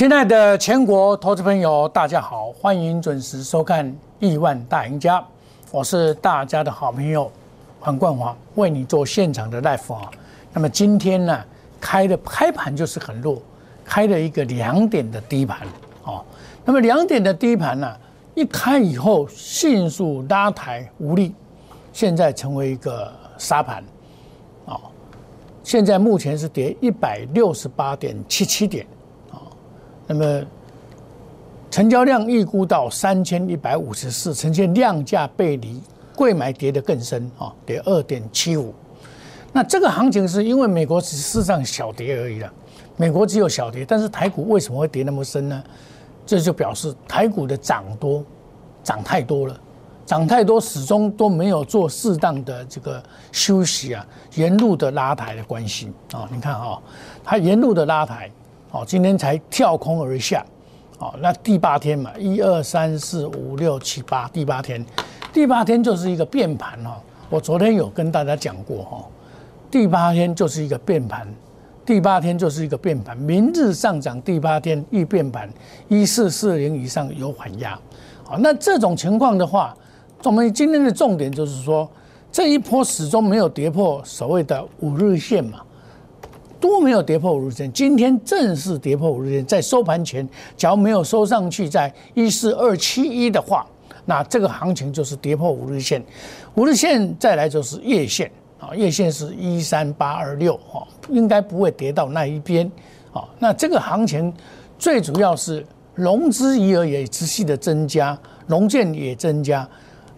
亲爱的全国投资朋友，大家好，欢迎准时收看《亿万大赢家》，我是大家的好朋友黄冠华，为你做现场的 live 啊。那么今天呢，开的开盘就是很弱，开了一个两点的低盘哦。那么两点的低盘呢，一开以后迅速拉抬无力，现在成为一个沙盘，哦，现在目前是跌一百六十八点七七点。那么，成交量预估到三千一百五十四，呈现量价背离，贵买跌得更深啊，跌二点七五。那这个行情是因为美国只是上小跌而已了，美国只有小跌，但是台股为什么会跌那么深呢？这就表示台股的涨多，涨太多了，涨太多始终都没有做适当的这个休息啊，沿路的拉抬的关系啊，你看啊，它沿路的拉抬。哦，今天才跳空而下，哦，那第八天嘛，一二三四五六七八，第八天，第八天就是一个变盘哈。我昨天有跟大家讲过哈，第八天就是一个变盘，第八天就是一个变盘，明日上涨，第八天易变盘，一四四零以上有缓压。好，那这种情况的话，我们今天的重点就是说，这一波始终没有跌破所谓的五日线嘛。都没有跌破五日线，今天正式跌破五日线，在收盘前，假如没有收上去，在一四二七一的话，那这个行情就是跌破五日线。五日线再来就是月线啊，月线是一三八二六啊，应该不会跌到那一边啊。那这个行情最主要是融资余额也持续的增加，融券也增加，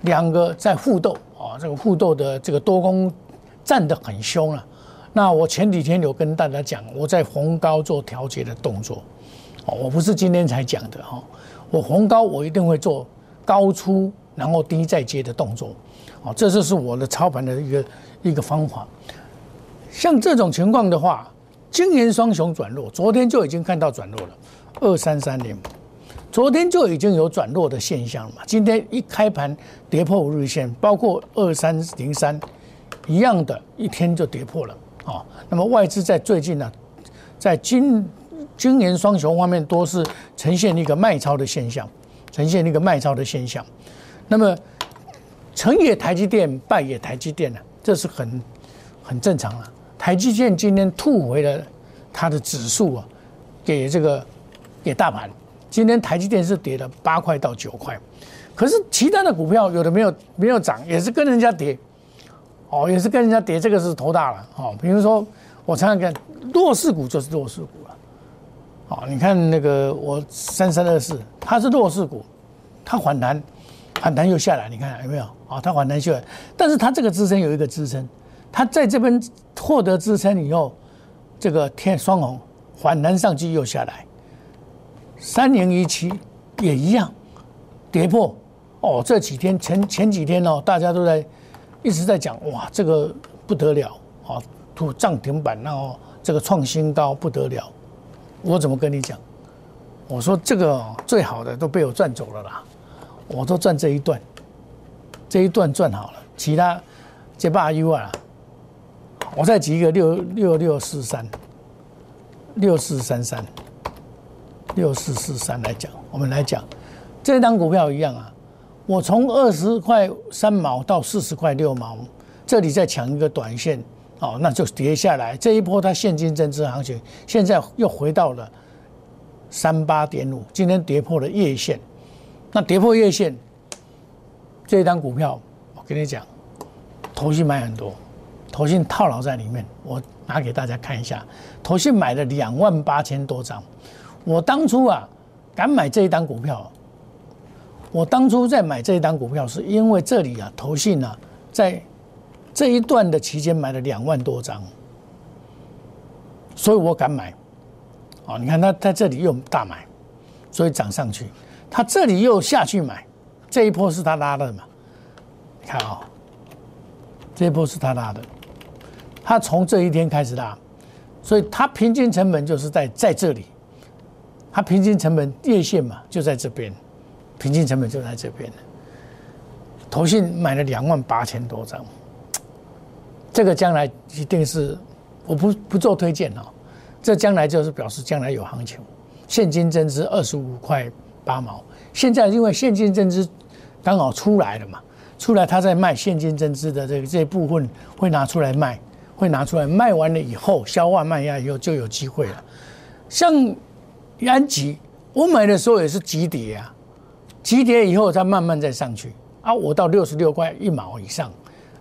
两个在互斗啊，这个互斗的这个多空战得很凶了。那我前几天有跟大家讲，我在红高做调节的动作，哦，我不是今天才讲的哈，我红高我一定会做高出然后低再接的动作，哦，这就是我的操盘的一个一个方法。像这种情况的话，今年双雄转弱，昨天就已经看到转弱了，二三三零，昨天就已经有转弱的现象了嘛，今天一开盘跌破五日线，包括二三零三一样的，一天就跌破了。啊，那么外资在最近呢，在今今年双雄方面都是呈现一个卖超的现象，呈现一个卖超的现象。那么成也台积电，败也台积电呢，这是很很正常了。台积电今天吐回了它的指数啊，给这个给大盘。今天台积电是跌了八块到九块，可是其他的股票有的没有没有涨，也是跟人家跌。哦，也是跟人家跌，这个是头大了。哦，比如说我常常看弱势股就是弱势股了。哦，你看那个我三三二四，它是弱势股，它反弹，反弹又下来，你看有没有？啊，它反弹下来，但是它这个支撑有一个支撑，它在这边获得支撑以后，这个天双红反弹上去又下来，三零一七也一样跌破。哦，这几天前前几天哦，大家都在。一直在讲哇，这个不得了啊，突涨停板，然后这个创新高不得了。我怎么跟你讲？我说这个最好的都被我赚走了啦，我都赚这一段，这一段赚好了，其他接把 U 啊，我再举一个六六六四三，六四三三，六四四三来讲，我们来讲，这张股票一样啊。我从二十块三毛到四十块六毛，这里再抢一个短线，哦，那就跌下来。这一波它现金增值行情，现在又回到了三八点五，今天跌破了月线。那跌破月线，这一单股票，我跟你讲，投信买很多，投信套牢在里面。我拿给大家看一下，投信买了两万八千多张。我当初啊，敢买这一单股票。我当初在买这一单股票，是因为这里啊，投信啊，在这一段的期间买了两万多张，所以我敢买。哦，你看他在这里又大买，所以涨上去。他这里又下去买，这一波是他拉的嘛？你看啊，这一波是他拉的，他从这一天开始拉，所以他平均成本就是在在这里，他平均成本月线嘛，就在这边。平均成本就在这边。了投信买了两万八千多张，这个将来一定是我不不做推荐哦，这将来就是表示将来有行情，现金增资二十五块八毛。现在因为现金增资刚好出来了嘛，出来他在卖现金增资的这个这部分会拿出来卖，会拿出来卖完了以后消化卖压以后就有机会了。像安吉，我买的时候也是急跌啊，急跌以后再慢慢再上去啊，我到六十六块一毛以上，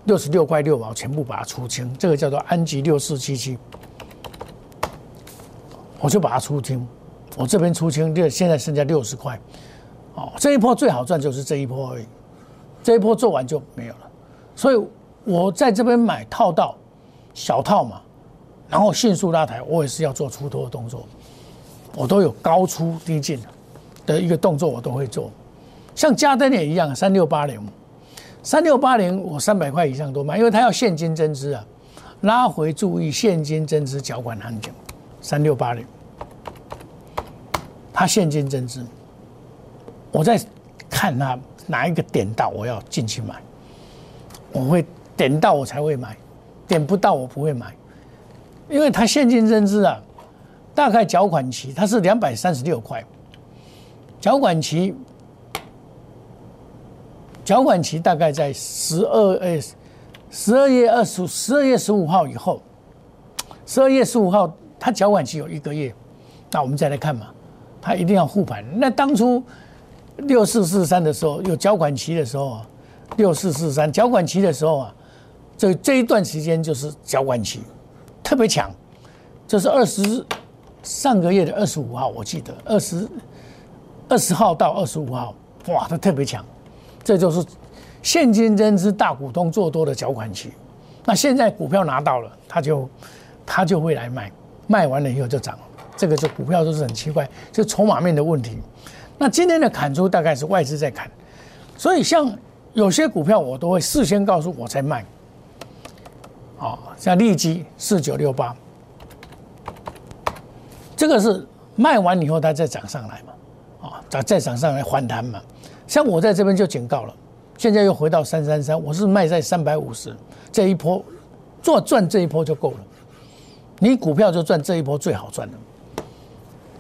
六十六块六毛全部把它出清，这个叫做安吉六四七七，我就把它出清，我这边出清，就现在剩下六十块。哦，这一波最好赚就是这一波而已，这一波做完就没有了，所以我在这边买套到小套嘛，然后迅速拉抬，我也是要做出脱的动作，我都有高出低进的一个动作，我都会做。像嘉登也一样，三六八零，三六八零我三百块以上都买，因为它要现金增资啊，拉回注意现金增资缴款行情，三六八零，它现金增资。我在看它哪一个点到，我要进去买。我会点到我才会买，点不到我不会买，因为它现金增资啊，大概缴款期它是两百三十六块，缴款期缴款期大概在十二诶十二月二十十二月十五号以后，十二月十五号它缴款期有一个月，那我们再来看嘛，它一定要护盘。那当初。六四四三的时候有缴款期的时候啊，六四四三缴款期的时候啊，这这一段时间就是缴款期，特别强。这是二十上个月的二十五号，我记得二十二十号到二十五号，哇，它特别强。这就是现金增资大股东做多的缴款期。那现在股票拿到了，他就他就会来卖，卖完了以后就涨。这个就股票都是很奇怪，就筹码面的问题。那今天的砍出大概是外资在砍，所以像有些股票我都会事先告诉我才卖，啊，像利基四九六八，这个是卖完以后它再涨上来嘛，啊，再再涨上来反弹嘛。像我在这边就警告了，现在又回到三三三，我是卖在三百五十，这一波做赚这一波就够了，你股票就赚这一波最好赚了，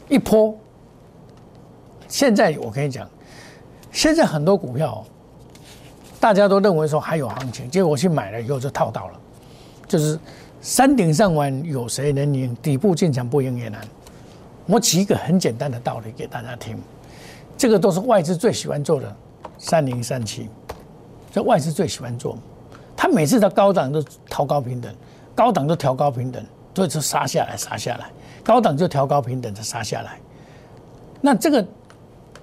一波。现在我跟你讲，现在很多股票，大家都认为说还有行情，结果去买了以后就套到了，就是山顶上玩有谁能赢？底部进场不赢也难。我举一个很简单的道理给大家听，这个都是外资最喜欢做的，三零三七，这外资最喜欢做，他每次的高档都调高平等，高档都调高平等，所以就杀下来杀下来，高档就调高平等就杀下来，那这个。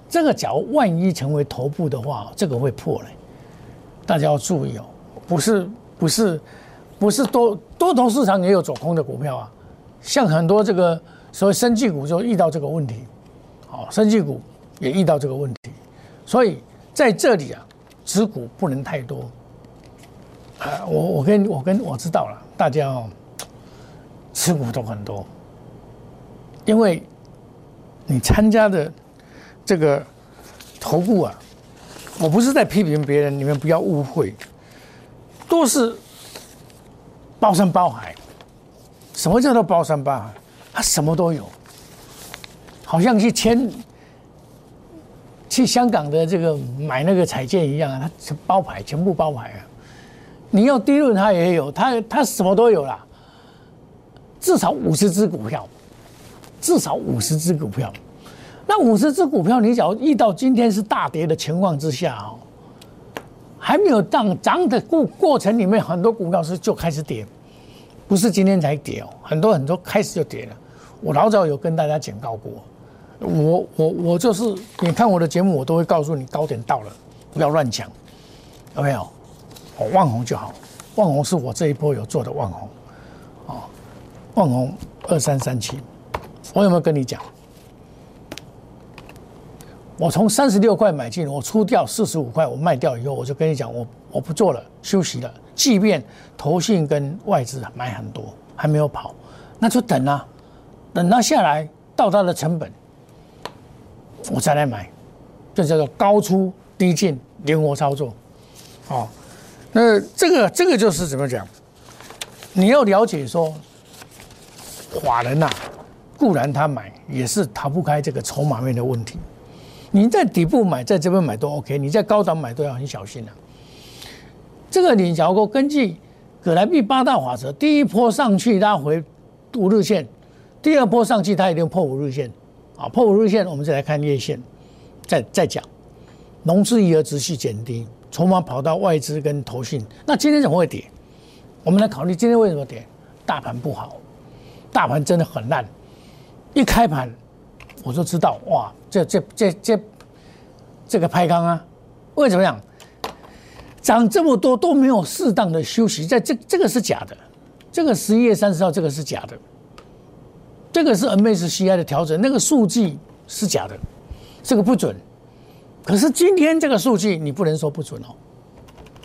这个假如万一成为头部的话，这个会破嘞，大家要注意哦。不是不是不是多多头市场也有走空的股票啊，像很多这个所谓生技股就遇到这个问题，好，生技股也遇到这个问题，所以在这里啊，持股不能太多。啊，我我跟我跟我知道了，大家哦，持股都很多，因为你参加的。这个头部啊，我不是在批评别人，你们不要误会，都是包山包海。什么叫做包山包海？他什么都有，好像去签去香港的这个买那个彩券一样啊，他包牌全部包牌啊。你要低润，他也有，他他什么都有啦。至少五十只股票，至少五十只股票。那五十只股票，你只要遇到今天是大跌的情况之下哦，还没有涨涨的过过程里面，很多股票是就开始跌，不是今天才跌哦，很多很多开始就跌了。我老早有跟大家警告过，我我我就是你看我的节目，我都会告诉你高点到了，不要乱抢，有没有？哦，万红就好，万红是我这一波有做的万红，哦，万红二三三七，我有没有跟你讲？我从三十六块买进，我出掉四十五块，我卖掉以后，我就跟你讲，我我不做了，休息了。即便投信跟外资买很多，还没有跑，那就等啊，等它下来到它的成本，我再来买，这叫做高出低进，灵活操作。好，那这个这个就是怎么讲？你要了解说，法人呐，固然他买也是逃不开这个筹码面的问题。你在底部买，在这边买都 OK，你在高档买都要很小心了。这个你假如根据葛莱碧八大法则，第一波上去拉回五日线，第二波上去它一定破五日线，啊，破五日线我们再来看月线，再再讲，融资余额持续减低，筹码跑到外资跟投信，那今天怎么会跌？我们来考虑今天为什么跌？大盘不好，大盘真的很烂，一开盘我就知道，哇，这这这这这个拍缸啊，为什么样？涨这么多都没有适当的休息，在这这个是假的，这个十一月三十号这个是假的，这个是 MSCI 的调整，那个数据是假的，这个不准。可是今天这个数据你不能说不准哦，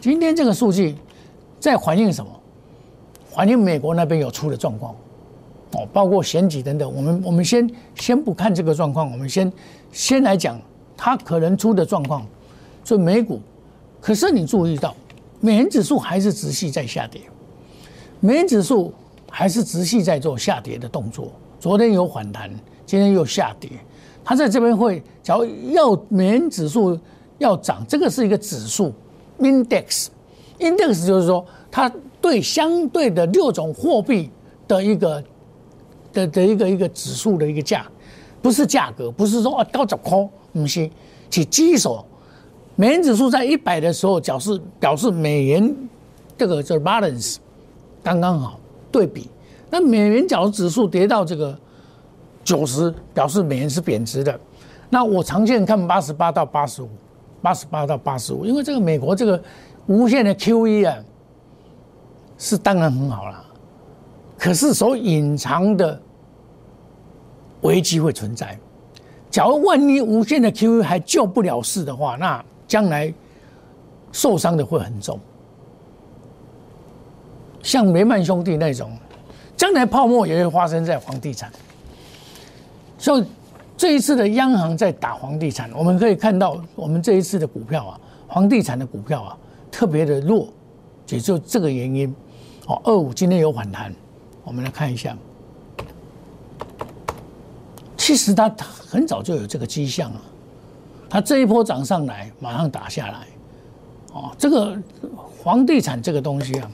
今天这个数据在反映什么？反映美国那边有出的状况，哦，包括选举等等。我们我们先先不看这个状况，我们先先来讲它可能出的状况，所以美股。可是你注意到，美元指数还是持续在下跌，美元指数还是持续在做下跌的动作。昨天有反弹，今天又下跌。它在这边会，假如要美元指数要涨，这个是一个指数，index，index 就是说它对相对的六种货币的一个的的一个一个指数的一个价，不是价格，不是说啊高涨空，不是，是基础。美元指数在一百的时候，表示表示美元这个叫 balance 刚刚好对比。那美元角指数跌到这个九十，表示美元是贬值的。那我长线看八十八到八十五，八十八到八十五，因为这个美国这个无限的 QE 啊，是当然很好了。可是所隐藏的危机会存在。假如万一无限的 QE 还救不了市的话，那将来受伤的会很重，像雷曼兄弟那种，将来泡沫也会发生在房地产。所以这一次的央行在打房地产，我们可以看到，我们这一次的股票啊，房地产的股票啊，特别的弱，也就这个原因。哦，二五今天有反弹，我们来看一下。其实它很早就有这个迹象了。它这一波涨上来，马上打下来，哦，这个房地产这个东西啊，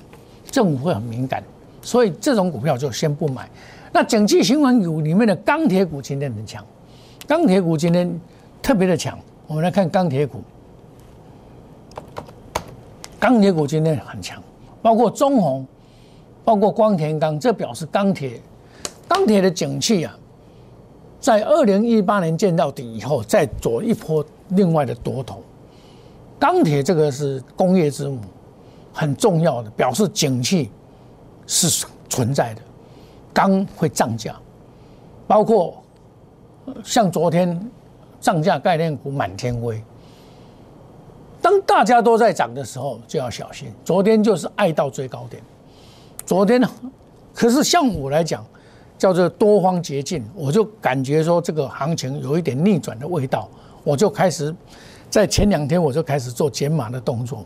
政府会很敏感，所以这种股票就先不买。那景气循环股里面的钢铁股今天很强，钢铁股今天特别的强。我们来看钢铁股，钢铁股今天很强，包括中红，包括光田钢，这表示钢铁钢铁的景气啊。在二零一八年见到底以后，再走一波另外的多头。钢铁这个是工业之母，很重要的，表示景气是存在的。钢会涨价，包括像昨天涨价概念股满天飞。当大家都在涨的时候，就要小心。昨天就是爱到最高点，昨天呢，可是像我来讲。叫做多方捷径，我就感觉说这个行情有一点逆转的味道，我就开始在前两天我就开始做减码的动作，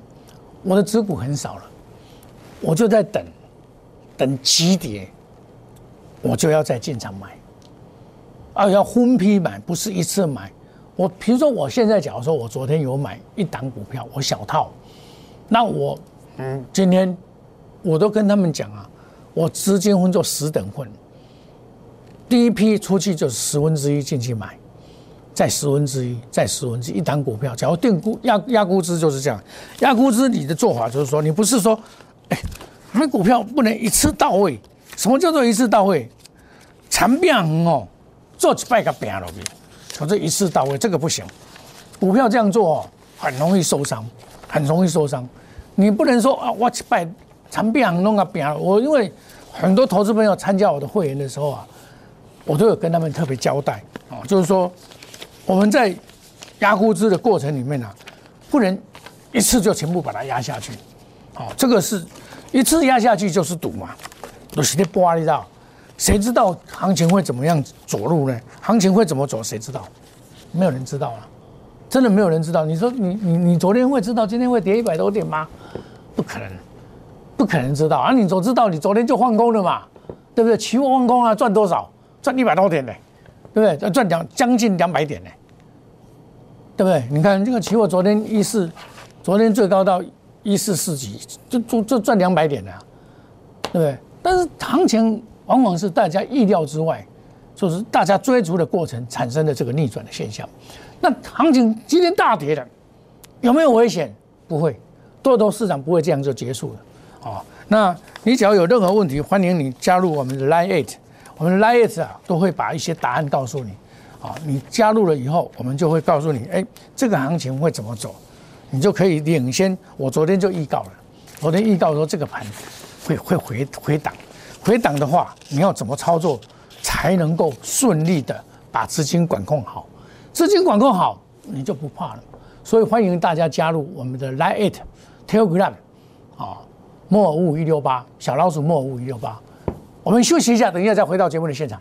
我的持股很少了，我就在等，等急跌，我就要再进场买，啊，要分批买，不是一次买。我比如说我现在假如说我昨天有买一档股票，我小套，那我嗯今天我都跟他们讲啊，我资金分作十等份。第一批出去就是十分之一进去买，再十分之一，再十分之一，一档股票，假如定估压压估值就是这样，压估值你的做法就是说，你不是说，哎，买股票不能一次到位。什么叫做一次到位？长变哦，做几百个变了，可是一次到位这个不行。股票这样做哦，很容易受伤，很容易受伤。你不能说啊，我几百长变弄个变，我因为很多投资朋友参加我的会员的时候啊。我都有跟他们特别交代啊，就是说我们在压估值的过程里面呢，不能一次就全部把它压下去，哦，这个是一次压下去就是赌嘛，都是在播，你知道？谁知道行情会怎么样走路呢？行情会怎么走？谁知道？没有人知道啊，真的没有人知道。你说你你你昨天会知道今天会跌一百多点吗？不可能，不可能知道啊！你总知道你昨天就换工了嘛，对不对？期货换工啊，赚多少？赚一百多点呢，对不对？要赚两将近两百点呢，对不对？你看这个期货昨天一四，昨天最高到一四四几，就就就赚两百点了，对不对？但是行情往往是大家意料之外，就是大家追逐的过程产生的这个逆转的现象。那行情今天大跌了，有没有危险？不会，多头市场不会这样就结束了，啊。那你只要有任何问题，欢迎你加入我们的 Line Eight，我们的 Line Eight 啊都会把一些答案告诉你。啊，你加入了以后，我们就会告诉你，哎，这个行情会怎么走，你就可以领先。我昨天就预告了，昨天预告说这个盘会会回回档，回档的话，你要怎么操作才能够顺利的把资金管控好？资金管控好，你就不怕了。所以欢迎大家加入我们的 Line Eight Telegram，啊。莫尔五一六八小老鼠莫尔五一六八，我们休息一下，等一下再回到节目的现场。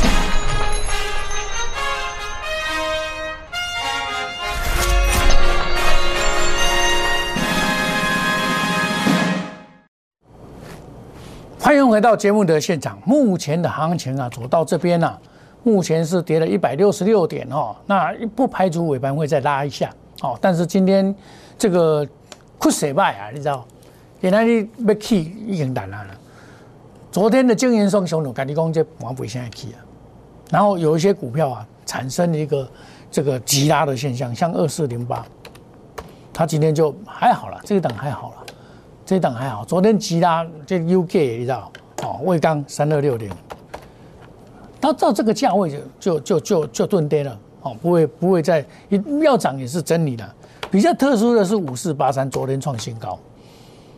欢迎回到节目的现场。目前的行情啊，走到这边呢，目前是跌了一百六十六点哦。那不排除尾盘会再拉一下。哦，但是今天这个酷水败啊，你知道？原来你要起已经难了。昨天的经营双雄股，赶紧讲这往不现在起啊。然后有一些股票啊，产生了一个这个急拉的现象，像二四零八，它今天就还好了，这一档还好了，这档还好。昨天吉拉这 UK 你知道？哦，魏刚三二六零，它到这个价位就就就就就钝跌了。哦，不会，不会再要涨也是真理的。比较特殊的是五四八三，昨天创新高，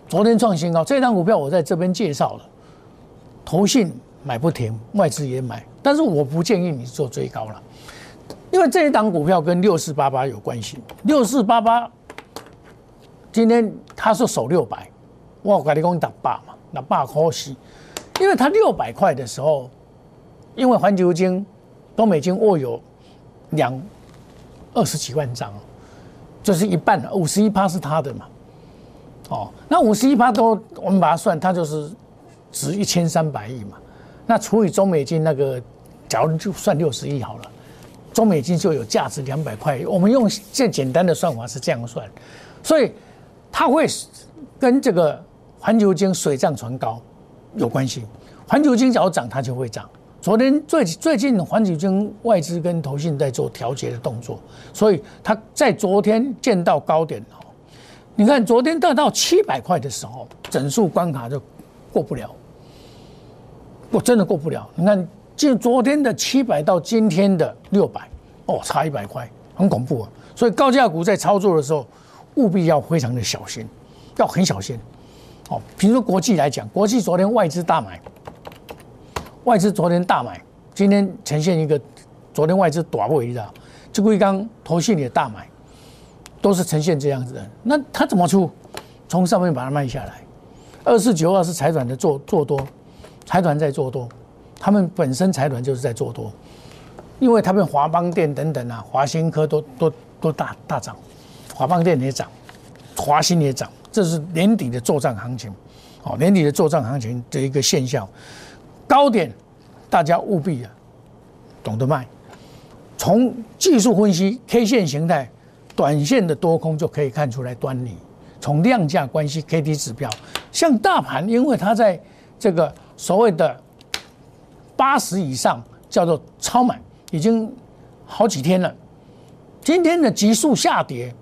昨天创新高。这张股票我在这边介绍了，投信买不停，外资也买，但是我不建议你做追高了，因为这一档股票跟六四八八有关系。六四八八今天它是守六百，我跟你讲打八嘛，打八可惜，因为它六百块的时候，因为环球金都美金握有。两二十几万张，就是一半五十一趴是他的嘛？哦，那五十一趴都我们把它算，它就是值一千三百亿嘛。那除以中美金那个，假如就算六十亿好了，中美金就有价值两百块。我们用最简单的算法是这样算，所以它会跟这个环球金水涨船高有关系。环球金只要涨，它就会涨。昨天最最近环球金外资跟投信在做调节的动作，所以它在昨天见到高点哦。你看昨天到到七百块的时候，整数关卡就过不了，我真的过不了。你看，就昨天的七百到今天的六百，哦，差一百块，很恐怖啊。所以高价股在操作的时候，务必要非常的小心，要很小心。哦，比如说国际来讲，国际昨天外资大买。外资昨天大买，今天呈现一个昨天外资短位的，这贵刚投信也大买，都是呈现这样子的。那他怎么出？从上面把它卖下来。二四九二是财团的做做多，财团在做多，他们本身财团就是在做多，因为他们华邦电等等啊，华新科都都都大大涨，华邦电也涨，华新也涨，这是年底的作战行情，哦，年底的作战行情的一个现象。高点，大家务必啊懂得卖。从技术分析 K 线形态、短线的多空就可以看出来端倪。从量价关系 KD 指标，像大盘，因为它在这个所谓的八十以上叫做超买，已经好几天了。今天的急速下跌，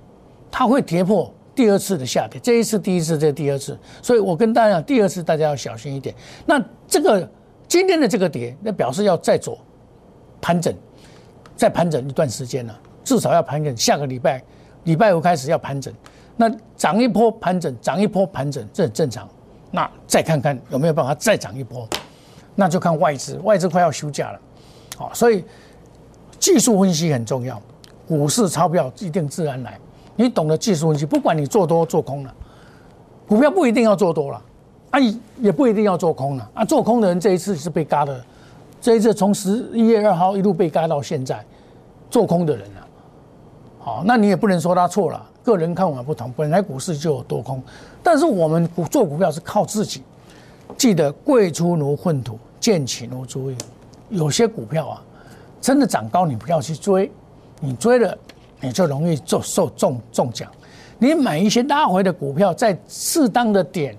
它会跌破第二次的下跌。这一次第一次，这第二次，所以我跟大家讲，第二次大家要小心一点。那这个今天的这个跌，那表示要再走盘整，再盘整一段时间了，至少要盘整下个礼拜，礼拜五开始要盘整。那涨一波盘整，涨一波盘整，这很正常。那再看看有没有办法再涨一波，那就看外资，外资快要休假了，好，所以技术分析很重要。股市钞票一定自然来，你懂得技术分析，不管你做多做空了，股票不一定要做多了，啊，也不一定要做空了，啊，做空的人这一次是被嘎的，这一次从十一月二号一路被嘎到现在，做空的人啊，好，那你也不能说他错了，个人看法不同，本来股市就有多空，但是我们股做股票是靠自己，记得贵出如粪土，贱起如猪印，有些股票啊，真的涨高你不要去追。你追了，你就容易做受中中奖。你买一些拉回的股票，在适当的点，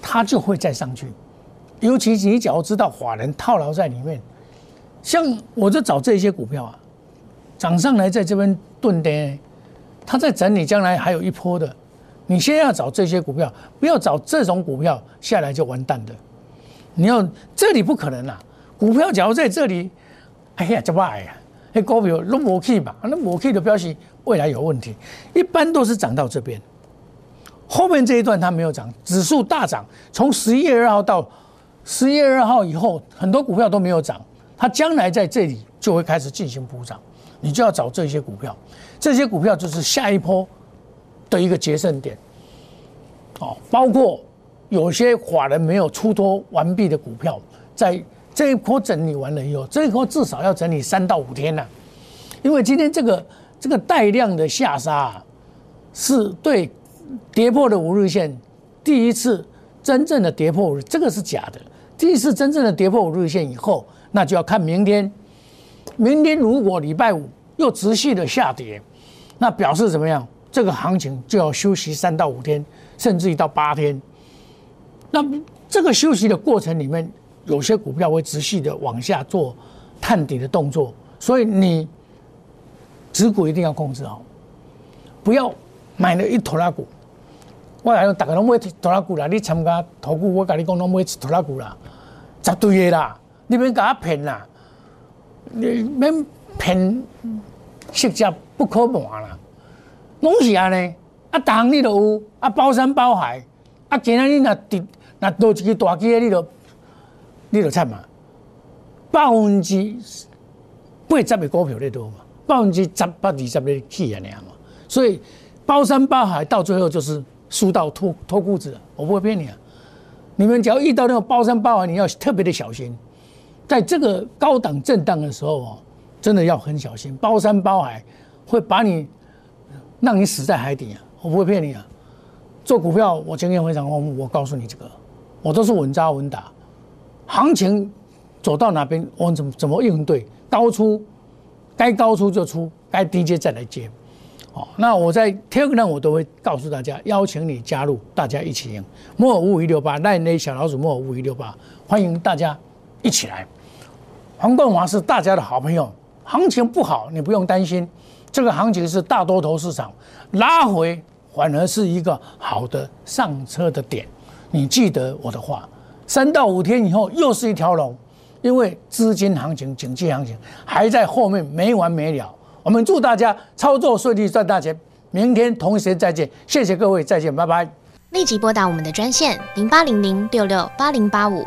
它就会再上去。尤其你只要知道法人套牢在里面，像我就找这些股票啊，涨上来在这边钝跌，它在整理，将来还有一波的。你先要找这些股票，不要找这种股票下来就完蛋的。你要这里不可能啊，股票假如在这里，哎呀，这坏呀。那股票都没去嘛，那没去的表示未来有问题。一般都是涨到这边，后面这一段它没有涨，指数大涨。从十一月二号到十一月二号以后，很多股票都没有涨，它将来在这里就会开始进行补涨。你就要找这些股票，这些股票就是下一波的一个决胜点。哦，包括有些法人没有出脱完毕的股票，在。这一波整理完了以后，这一波至少要整理三到五天了，因为今天这个这个带量的下杀，啊是对跌破的五日线第一次真正的跌破，这个是假的。第一次真正的跌破五日线以后，那就要看明天。明天如果礼拜五又持续的下跌，那表示怎么样？这个行情就要休息三到五天，甚至于到八天。那这个休息的过程里面。有些股票会持续的往下做探底的动作，所以你持股一定要控制好，不要买了一坨拉股。我讲大家拢买拖拉股啦，你参加投股，我跟你讲拢买拖拉股啦，绝对的啦，你免甲我骗啦，你免骗色价不可瞒啦，拢是安尼，啊，当你都有，啊，包山包海，啊，今仔你若跌，若落一个大机你都。你就惨嘛，百分之八十的股票你多嘛，百分之十八二十的起啊那样嘛，所以包山包海到最后就是输到脱脱裤子，我不会骗你啊！你们只要遇到那种包山包海，你要特别的小心，在这个高档震荡的时候哦，真的要很小心，包山包海会把你让你死在海底啊！我不会骗你啊！做股票我经验非常丰富，我告诉你这个，我都是稳扎稳打。行情走到哪边，我们怎么怎么应对？高出，该高出就出，该低接再来接。好，那我在 Telegram 我都会告诉大家，邀请你加入，大家一起赢。摩尔五五一六八，赖内小老鼠摩尔五五一六八，欢迎大家一起来。黄冠华是大家的好朋友，行情不好你不用担心，这个行情是大多头市场拉回，反而是一个好的上车的点。你记得我的话。三到五天以后又是一条龙，因为资金行情、景气行情还在后面没完没了。我们祝大家操作顺利，赚大钱。明天同一时间再见，谢谢各位，再见，拜拜。立即拨打我们的专线零八零零六六八零八五